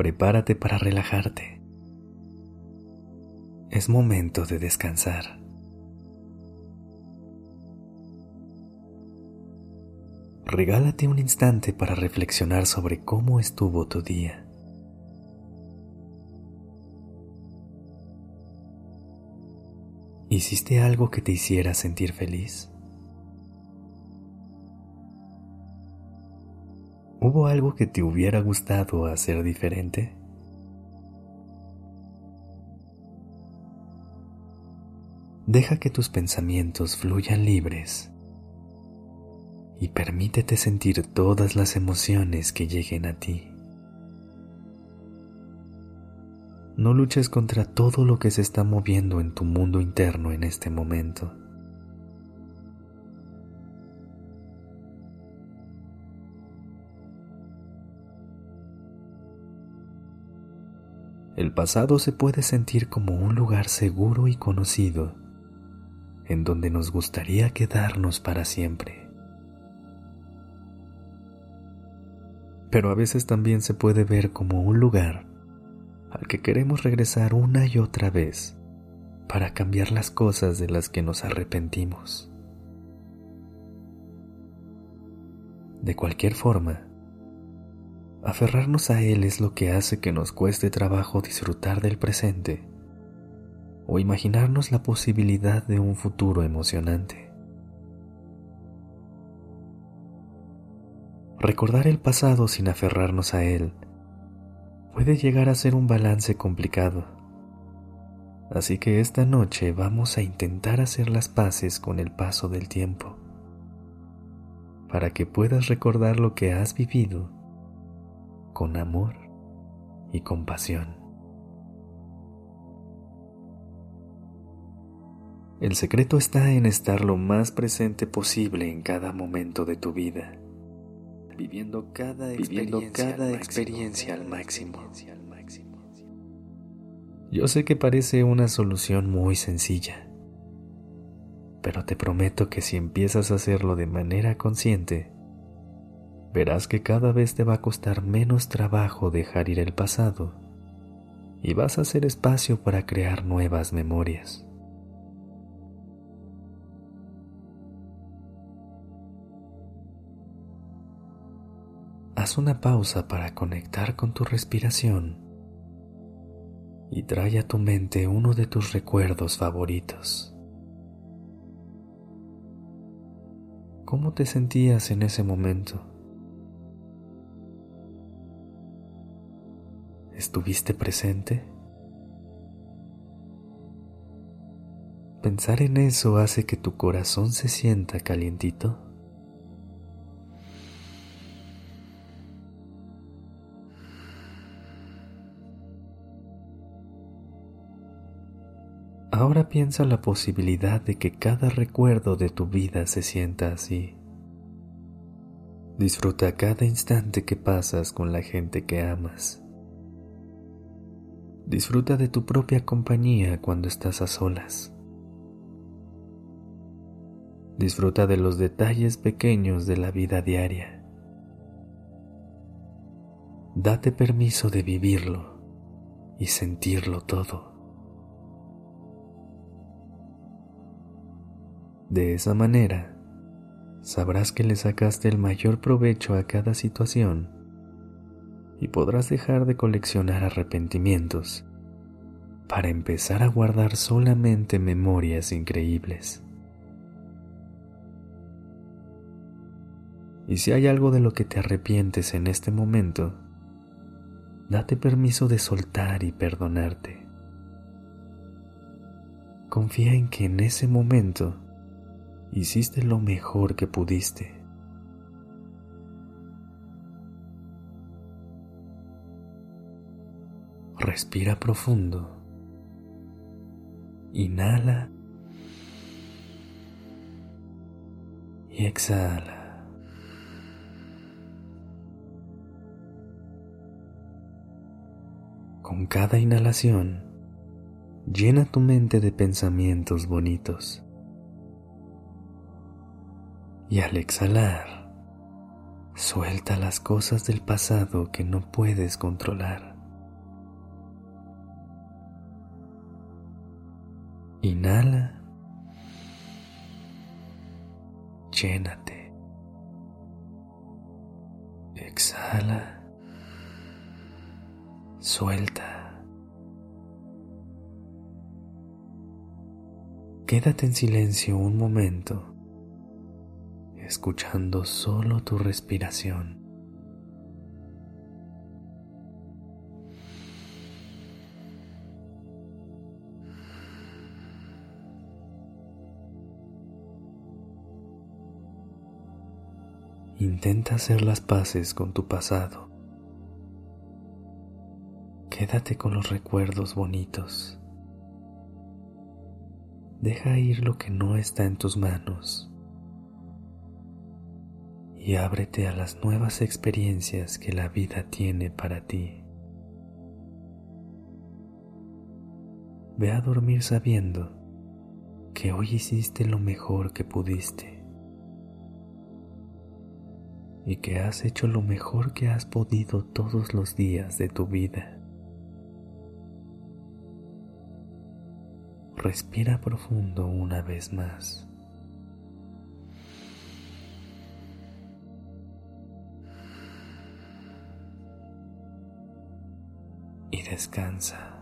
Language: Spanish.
Prepárate para relajarte. Es momento de descansar. Regálate un instante para reflexionar sobre cómo estuvo tu día. ¿Hiciste algo que te hiciera sentir feliz? ¿Hubo algo que te hubiera gustado hacer diferente? Deja que tus pensamientos fluyan libres y permítete sentir todas las emociones que lleguen a ti. No luches contra todo lo que se está moviendo en tu mundo interno en este momento. El pasado se puede sentir como un lugar seguro y conocido, en donde nos gustaría quedarnos para siempre. Pero a veces también se puede ver como un lugar al que queremos regresar una y otra vez para cambiar las cosas de las que nos arrepentimos. De cualquier forma, Aferrarnos a Él es lo que hace que nos cueste trabajo disfrutar del presente o imaginarnos la posibilidad de un futuro emocionante. Recordar el pasado sin aferrarnos a Él puede llegar a ser un balance complicado. Así que esta noche vamos a intentar hacer las paces con el paso del tiempo, para que puedas recordar lo que has vivido con amor y compasión. El secreto está en estar lo más presente posible en cada momento de tu vida, viviendo cada experiencia, al, máximo. Yo sé que parece una solución muy sencilla, pero te prometo que si empiezas a hacerlo de manera consciente, verás que cada vez te va a costar menos trabajo dejar ir el pasado y vas a hacer espacio para crear nuevas memorias. Haz una pausa para conectar con tu respiración y trae a tu mente uno de tus recuerdos favoritos. ¿Cómo te sentías en ese momento? ¿Estuviste presente? Pensar en eso hace que tu corazón se sienta calientito. Ahora piensa la posibilidad de que cada recuerdo de tu vida se sienta así. Disfruta cada instante que pasas con la gente que amas. Disfruta de tu propia compañía cuando estás a solas. Disfruta de los detalles pequeños de la vida diaria. Date permiso de vivirlo y sentirlo todo. De esa manera, sabrás que le sacaste el mayor provecho a cada situación y podrás dejar de coleccionar arrepentimientos para empezar a guardar solamente memorias increíbles. Y si hay algo de lo que te arrepientes en este momento, date permiso de soltar y perdonarte. Confía en que en ese momento hiciste lo mejor que pudiste. Respira profundo. Inhala y exhala. Con cada inhalación, llena tu mente de pensamientos bonitos. Y al exhalar, suelta las cosas del pasado que no puedes controlar. Inhala. Llénate. Exhala. Suelta. Quédate en silencio un momento, escuchando solo tu respiración. Intenta hacer las paces con tu pasado. Quédate con los recuerdos bonitos. Deja ir lo que no está en tus manos y ábrete a las nuevas experiencias que la vida tiene para ti. Ve a dormir sabiendo que hoy hiciste lo mejor que pudiste y que has hecho lo mejor que has podido todos los días de tu vida. Respira profundo una vez más. Y descansa.